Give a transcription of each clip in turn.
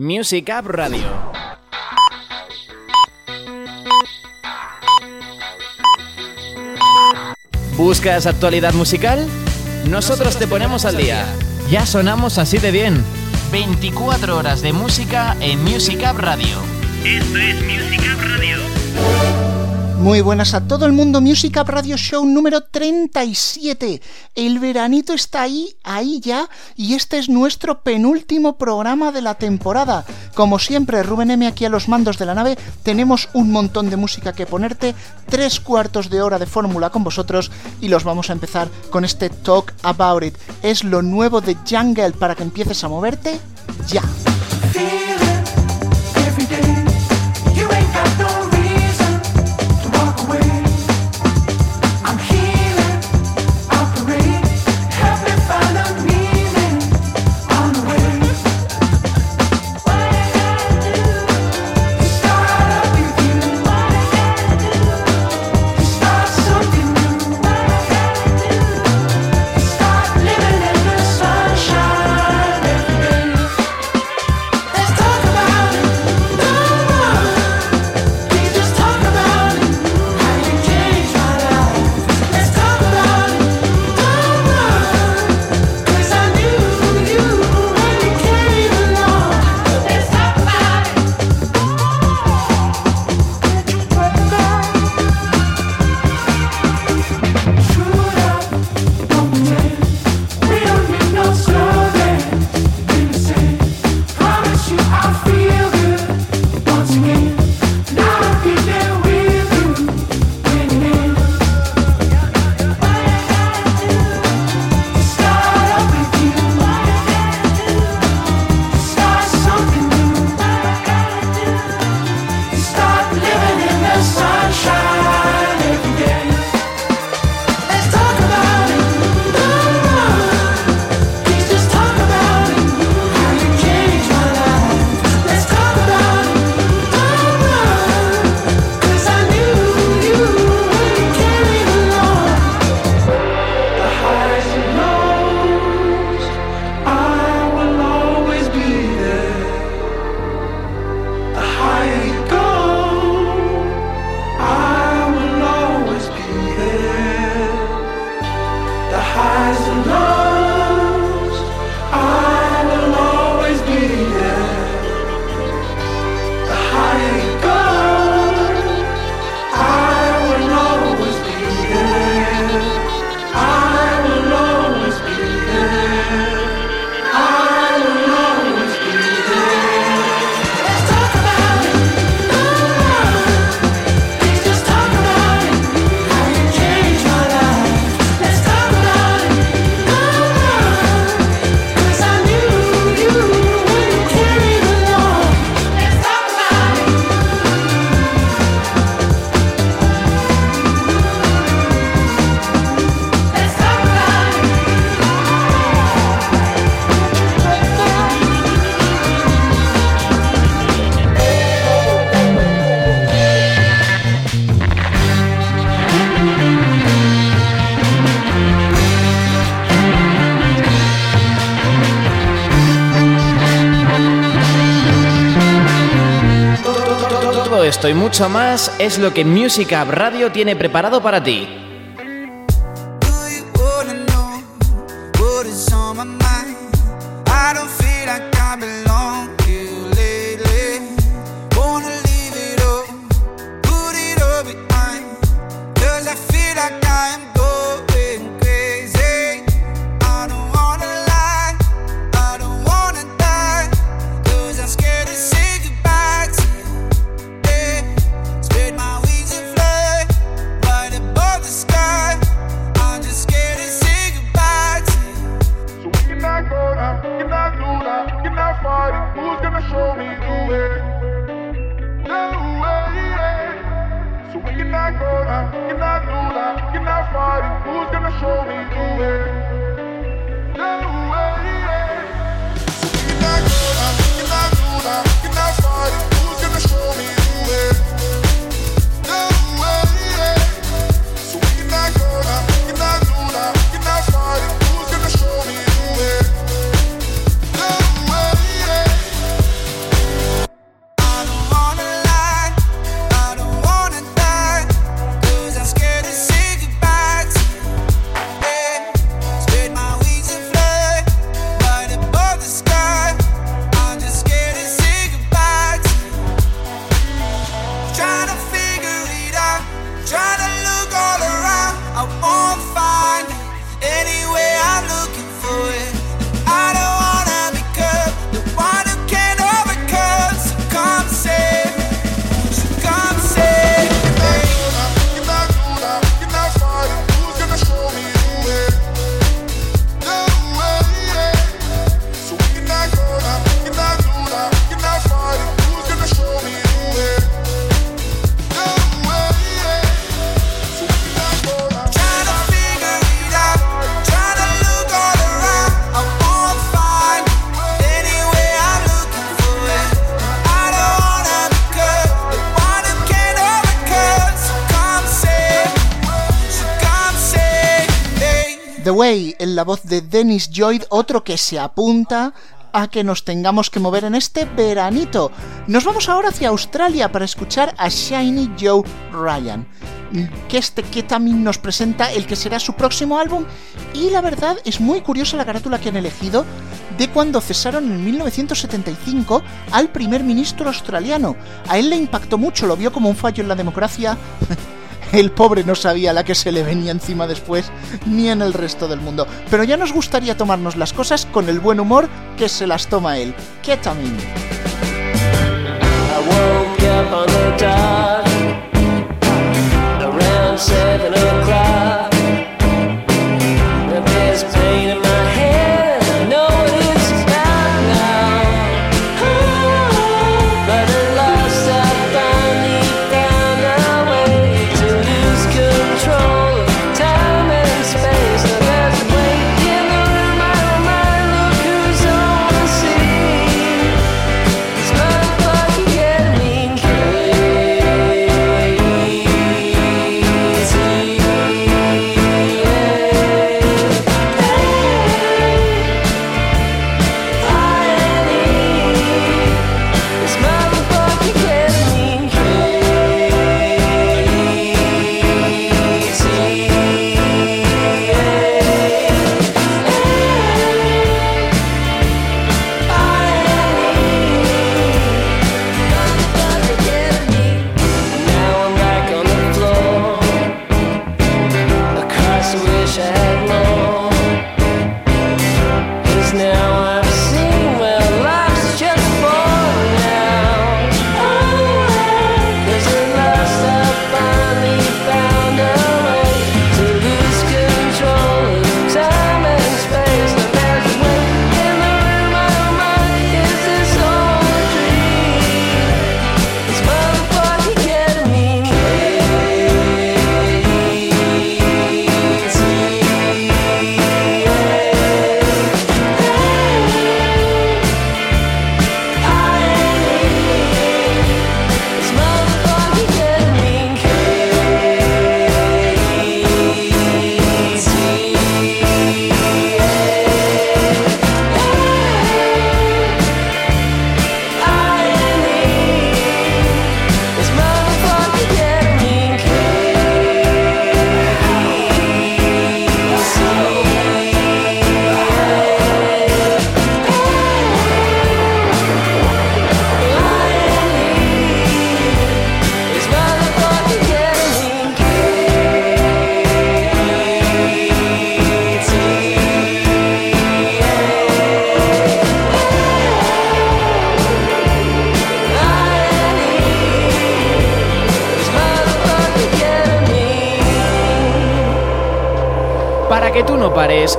Music App Radio. ¿Buscas actualidad musical? Nosotros te ponemos al día. Ya sonamos así de bien. 24 horas de música en Music App Radio. Esto es Music App Radio. Muy buenas a todo el mundo, Music Up Radio Show número 37. El veranito está ahí, ahí ya, y este es nuestro penúltimo programa de la temporada. Como siempre, Rubén M aquí a los mandos de la nave, tenemos un montón de música que ponerte, tres cuartos de hora de fórmula con vosotros, y los vamos a empezar con este Talk About It. Es lo nuevo de Jungle para que empieces a moverte ya. Esto y mucho más es lo que Music Radio tiene preparado para ti. Dennis Lloyd, otro que se apunta a que nos tengamos que mover en este veranito. Nos vamos ahora hacia Australia para escuchar a Shiny Joe Ryan, que este que también nos presenta el que será su próximo álbum y la verdad es muy curiosa la carátula que han elegido de cuando cesaron en 1975 al primer ministro australiano. A él le impactó mucho, lo vio como un fallo en la democracia El pobre no sabía la que se le venía encima después, ni en el resto del mundo. Pero ya nos gustaría tomarnos las cosas con el buen humor que se las toma él. Ketamine.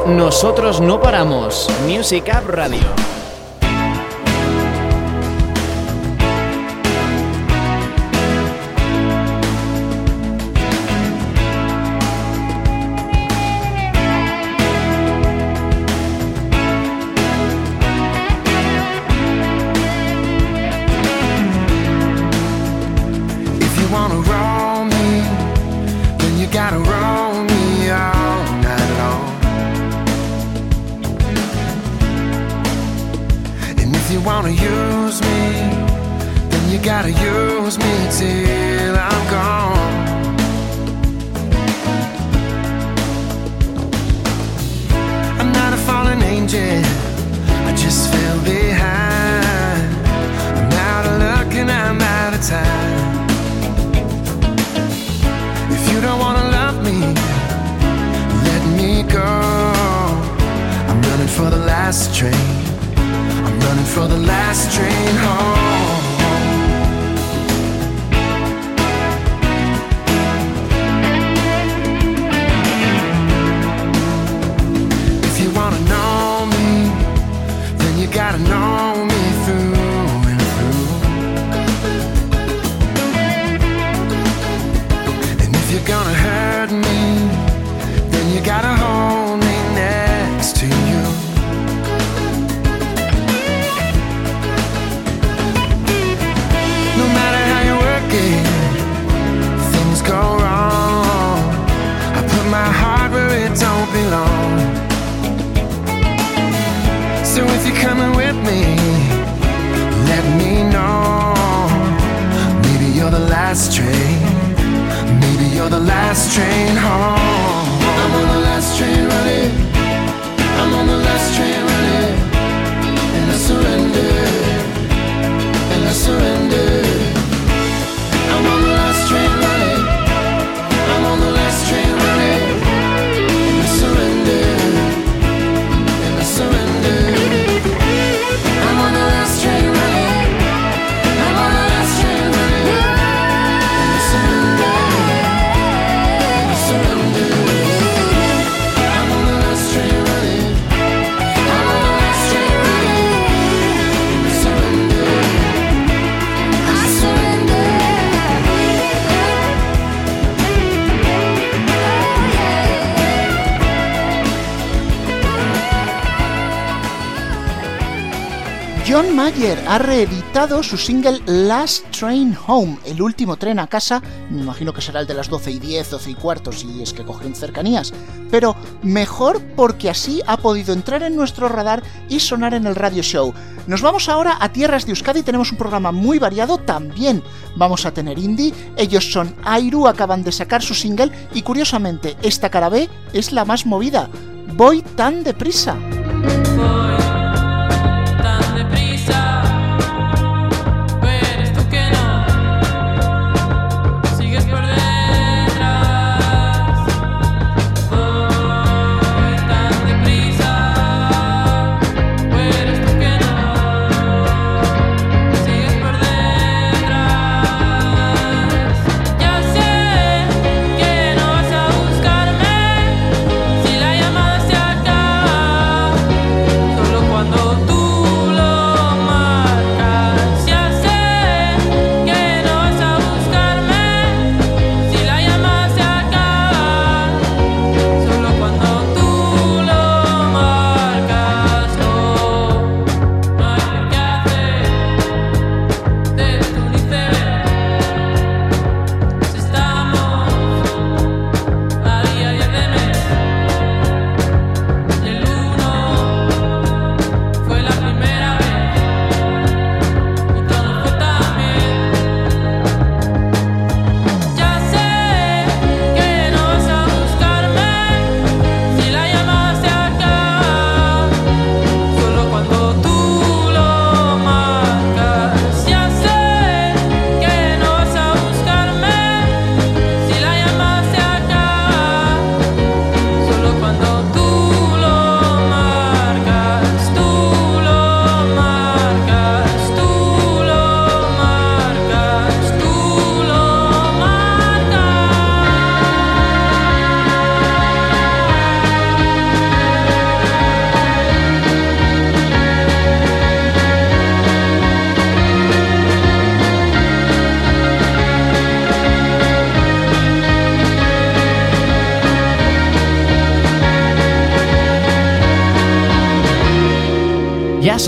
Nosotros no paramos. Music Up Radio. gotta know John Mayer ha reeditado su single Last Train Home, el último tren a casa, me imagino que será el de las 12 y 10, 12 y cuarto, si es que cogen cercanías, pero mejor porque así ha podido entrar en nuestro radar y sonar en el radio show. Nos vamos ahora a Tierras de Euskadi, tenemos un programa muy variado, también vamos a tener indie, ellos son Airu, acaban de sacar su single y curiosamente esta cara B es la más movida, voy tan deprisa.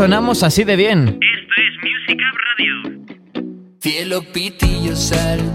sonamos así de bien. Esto es Music Up Radio. Cielo, pitillo, sal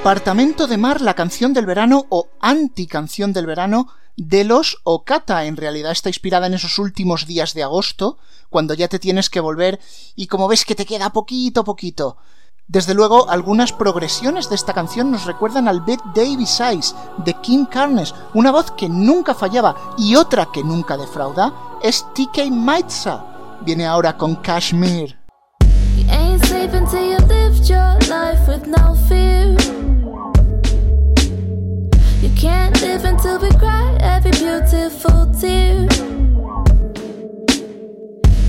Apartamento de Mar, la canción del verano o anti-canción del verano de los Okata. En realidad está inspirada en esos últimos días de agosto, cuando ya te tienes que volver y como ves que te queda poquito poquito. Desde luego, algunas progresiones de esta canción nos recuerdan al Big Davis Eyes de Kim Carnes, una voz que nunca fallaba y otra que nunca defrauda es TK Maitza. Viene ahora con Kashmir. You can't live until we cry every beautiful tear.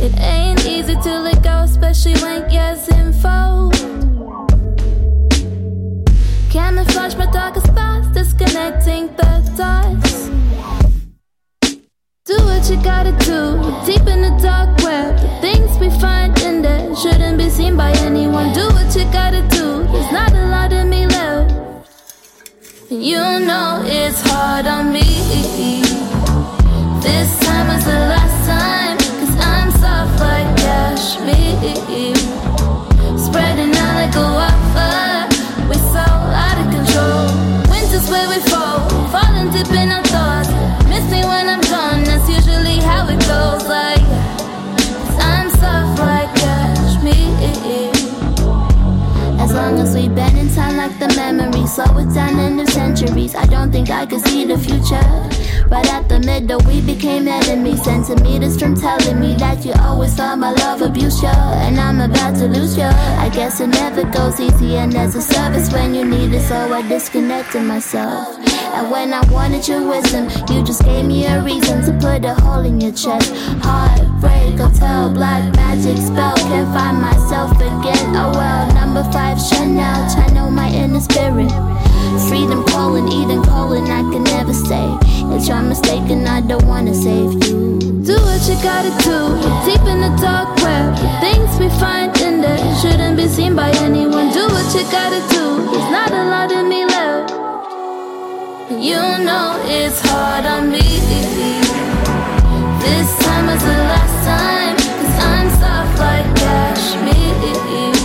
It ain't easy to let go, especially when years unfold. Know it's hard on me. Slow it down in the centuries. I don't think I could see the future. Right at the middle, we became enemies. Centimeters from telling me that you always thought my love abused you, and I'm about to lose you. I guess it never goes easy, and there's a service when you need it, so I disconnected myself. And when I wanted your wisdom, you just gave me a reason to put a hole in your chest. Heartbreak, hotel, black magic spell. Can't find myself again. Oh well, number five Chanel, channel my inner spirit. Freedom calling, Eden calling, I can never stay. It's your mistake, and I don't wanna save you. Do what you gotta do, deep in the dark web. Things we find in there shouldn't be seen by anyone. Do what you gotta do, there's not a lot of me left. You know it's hard on me. This time was the last time, cause I'm soft like cashmere.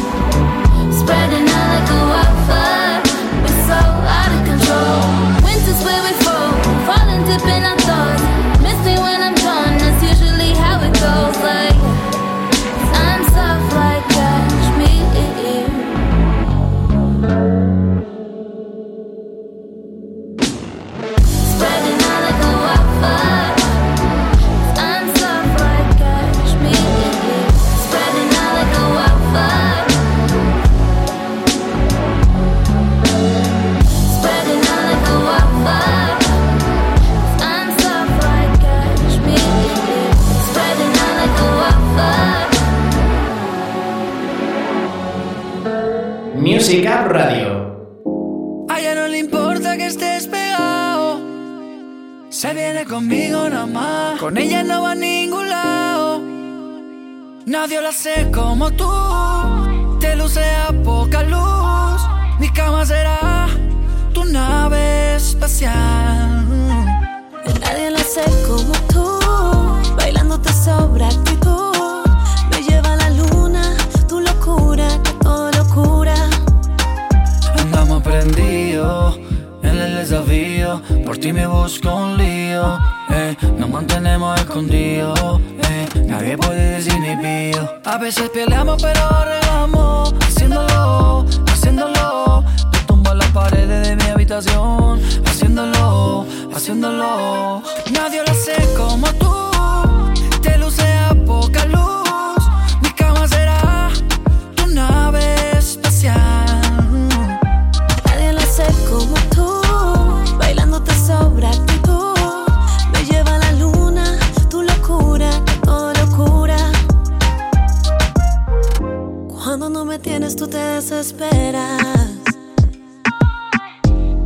Music Radio. A ella no le importa que estés pegado. Se viene conmigo nada más. Con ella no va a ningún lado. Nadie la sé como tú. Te luce a poca luz. Mi cama será Por ti me busco un lío. Eh. Nos mantenemos escondidos. Eh. Nadie puede decir ni pío. A veces peleamos, pero arreglamos. Haciéndolo, haciéndolo. Te tumbo las paredes de mi habitación. Haciéndolo, haciéndolo. Nadie lo hace como tú. Te luce a poca luz. Tú te desesperas.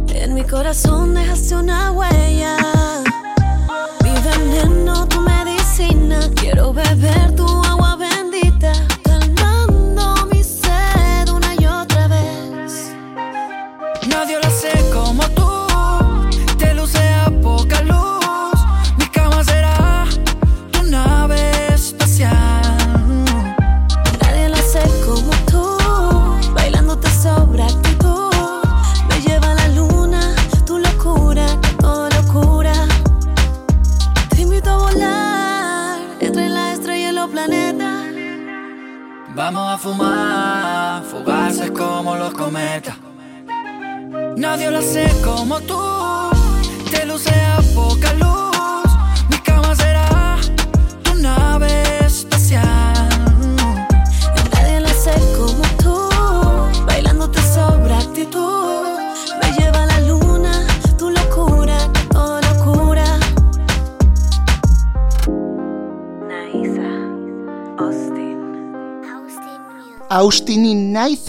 En mi corazón dejaste una huella. Mi veneno, tu medicina. Quiero beber tu agua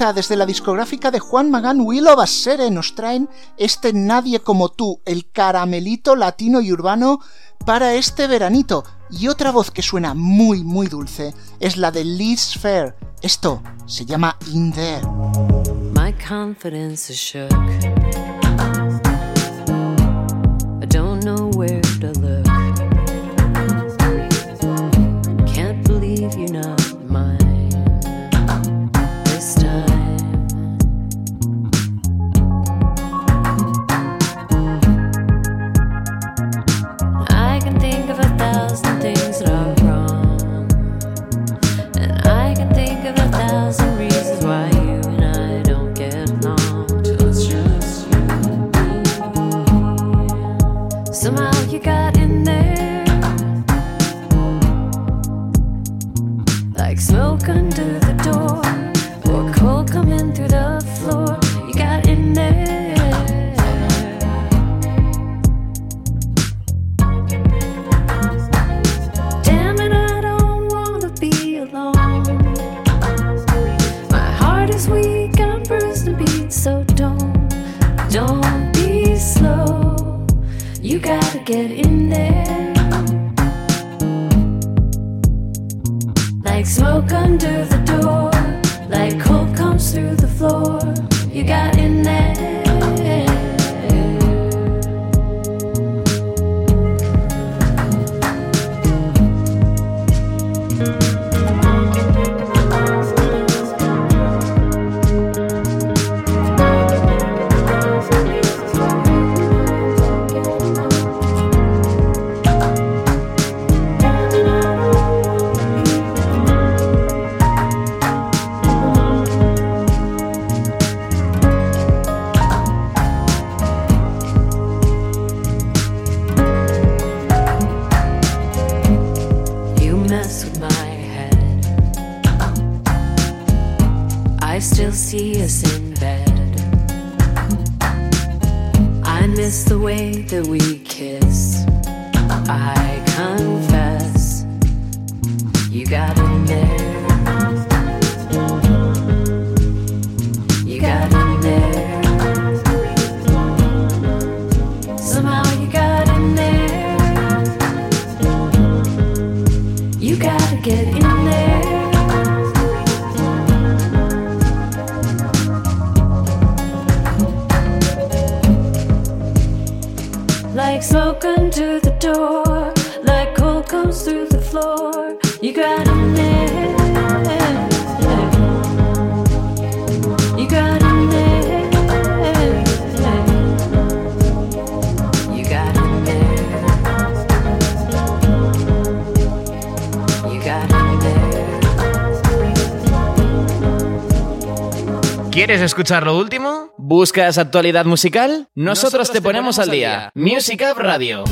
desde la discográfica de Juan Magán Willow Basere nos traen este Nadie como tú, el caramelito latino y urbano para este veranito. Y otra voz que suena muy muy dulce es la de Liz Fair. Esto se llama In There. My. Escuchar lo último? ¿Buscas actualidad musical? Nosotros, te, ponemos, al día. Music Up Radio.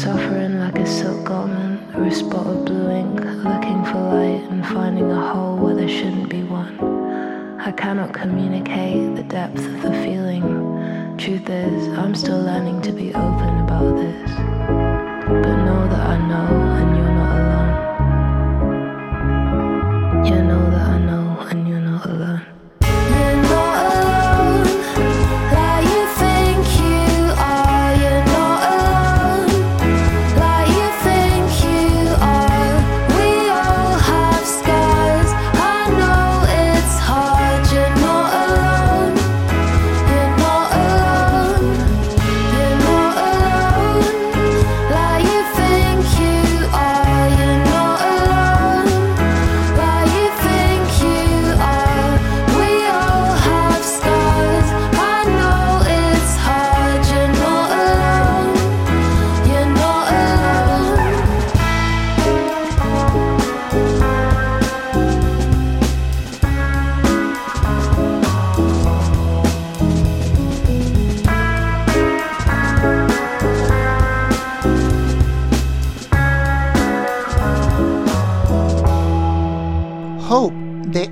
suffering like a silk garment or a spot of blue ink, looking for light and finding a hole where there shouldn't be one. I cannot communicate the depth of the feeling. Truth is, I'm still learning to be open about this. But know that I know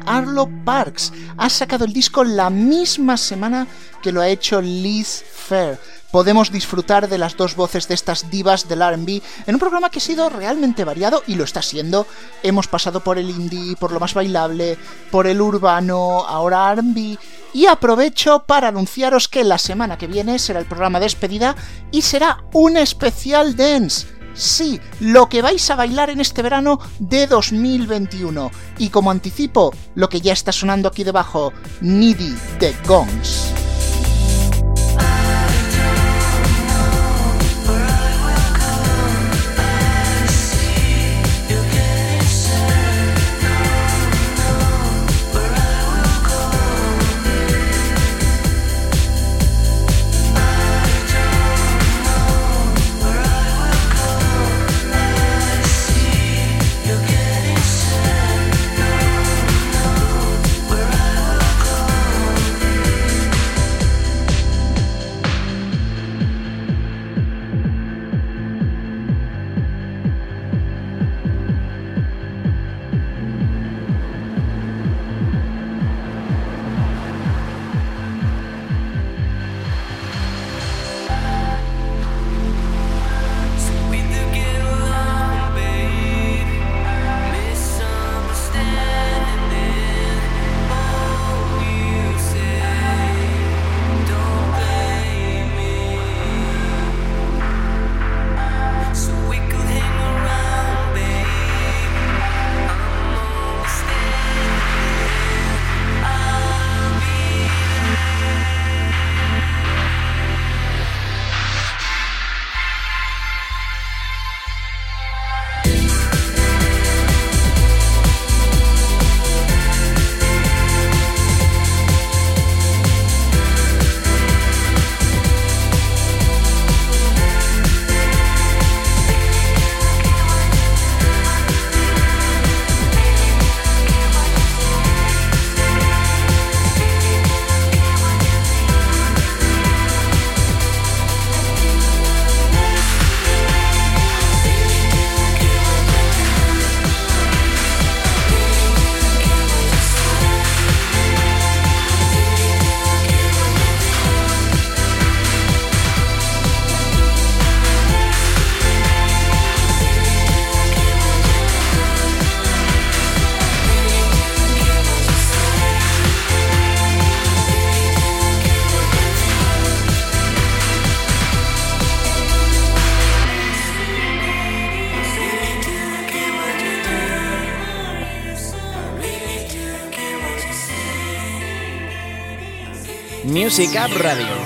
Arlo Parks. Ha sacado el disco la misma semana que lo ha hecho Liz Fair. Podemos disfrutar de las dos voces de estas divas del RB en un programa que ha sido realmente variado y lo está siendo. Hemos pasado por el indie, por lo más bailable, por el urbano, ahora RB. Y aprovecho para anunciaros que la semana que viene será el programa de despedida y será un especial dance. Sí, lo que vais a bailar en este verano de 2021. Y como anticipo, lo que ya está sonando aquí debajo, Needy de Gongs. Music Up Radio.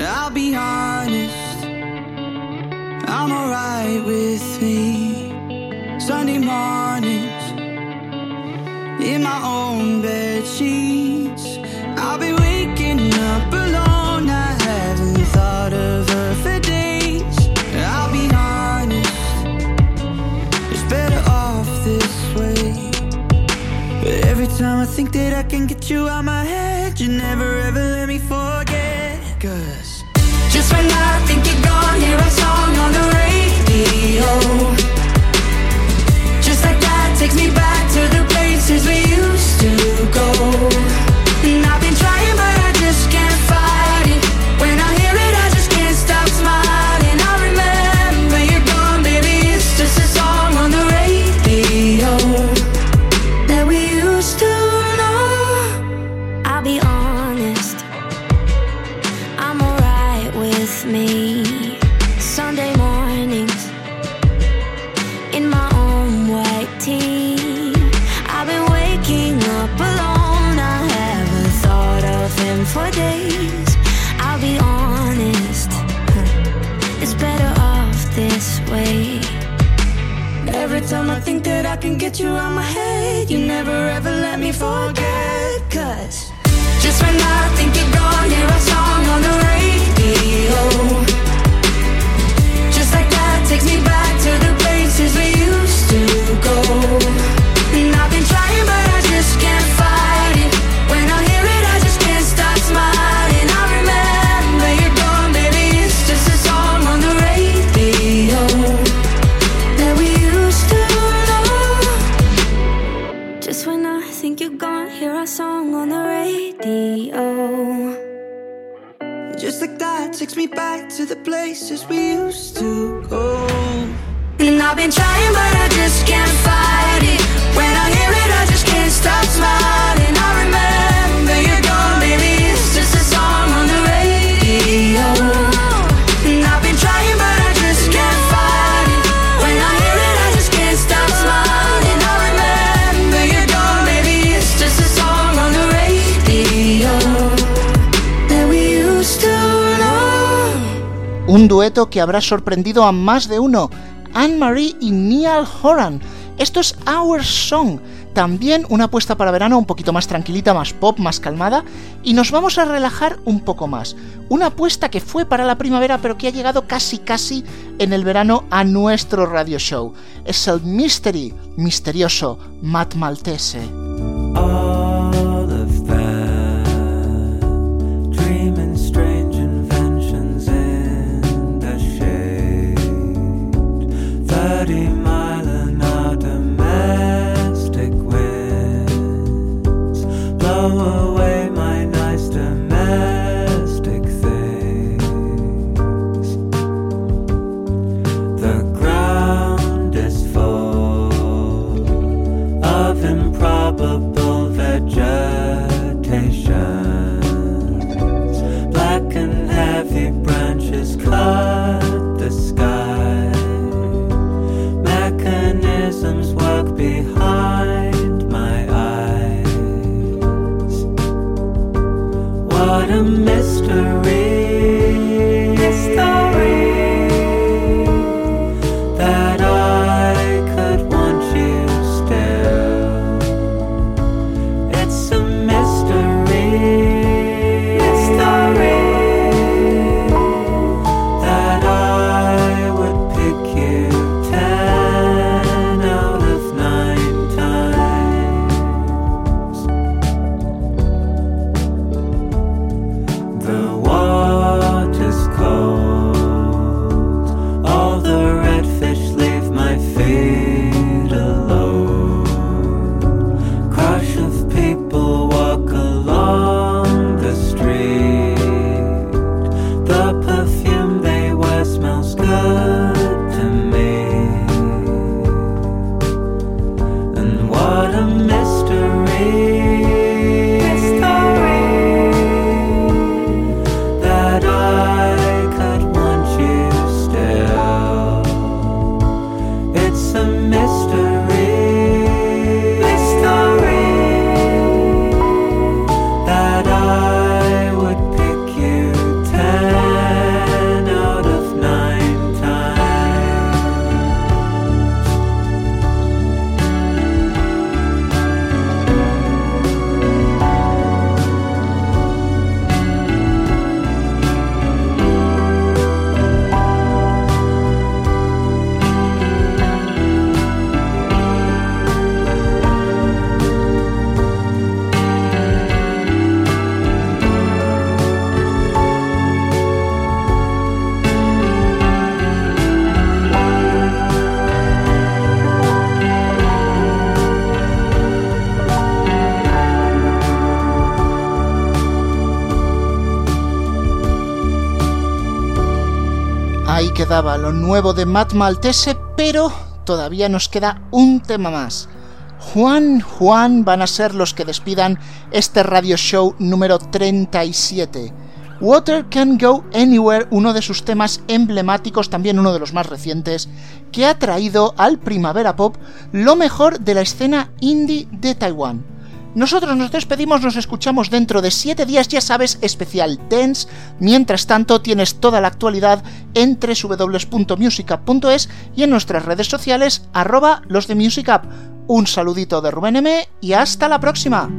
I'll be honest, I'm alright with me. Sunday mornings, in my own bed sheets. You out my head, you never me. Sunday mornings, in my own white tee. I've been waking up alone, I haven't thought of him for days. I'll be honest, it's better off this way. Every time I think that I can get you out my head, you never ever let me forget. To the places we used to go. And I've been trying, but I just can't fight Un dueto que habrá sorprendido a más de uno, Anne-Marie y Neil Horan. Esto es Our Song, también una apuesta para verano un poquito más tranquilita, más pop, más calmada, y nos vamos a relajar un poco más. Una apuesta que fue para la primavera pero que ha llegado casi casi en el verano a nuestro radio show. Es el Mystery, misterioso, Matt Maltese. 30 mile an hour domestic winds blow away. varım Lo nuevo de Matt Maltese, pero todavía nos queda un tema más. Juan, Juan van a ser los que despidan este radio show número 37. Water Can Go Anywhere, uno de sus temas emblemáticos, también uno de los más recientes, que ha traído al Primavera Pop lo mejor de la escena indie de Taiwán. Nosotros nos despedimos, nos escuchamos dentro de 7 días, ya sabes, especial Dance. Mientras tanto, tienes toda la actualidad en www.musicup.es y en nuestras redes sociales, arroba los de Music. Un saludito de Rubén M y hasta la próxima.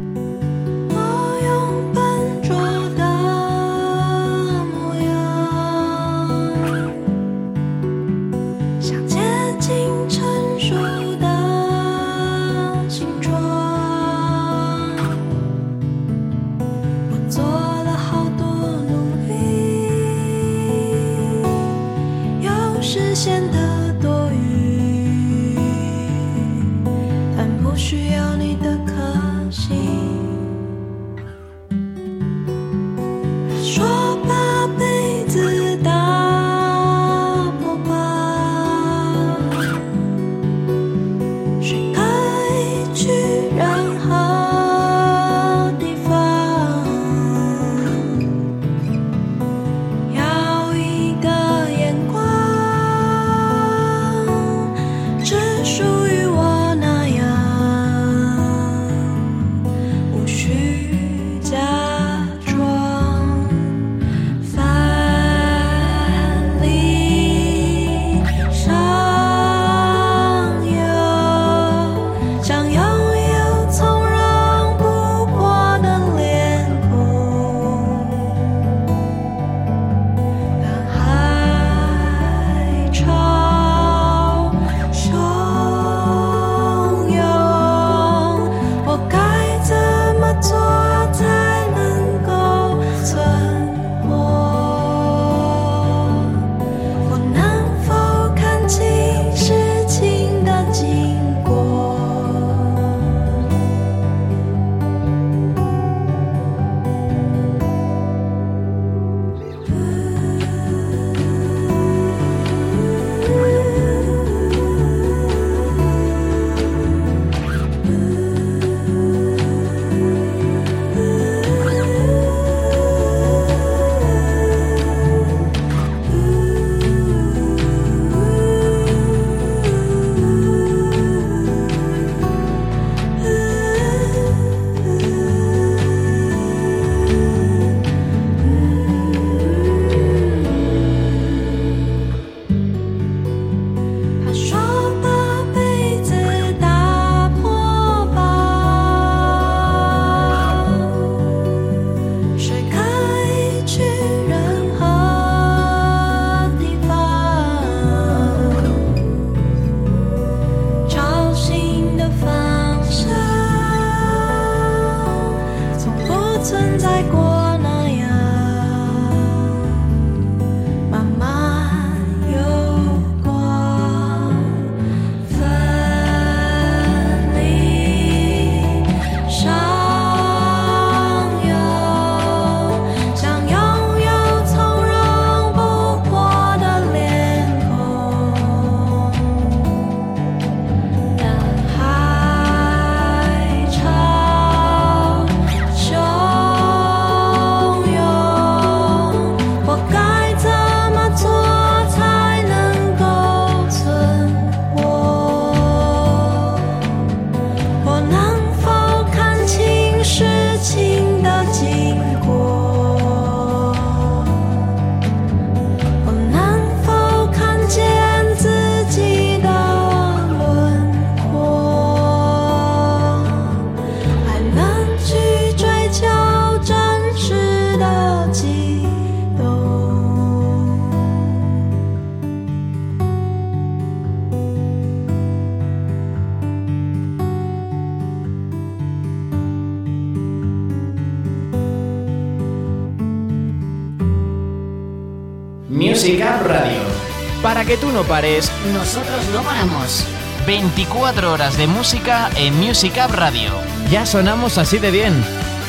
No pares, Nosotros no paramos. 24 horas de música en Music Up Radio. Ya sonamos así de bien.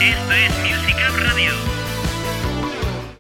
Esto es.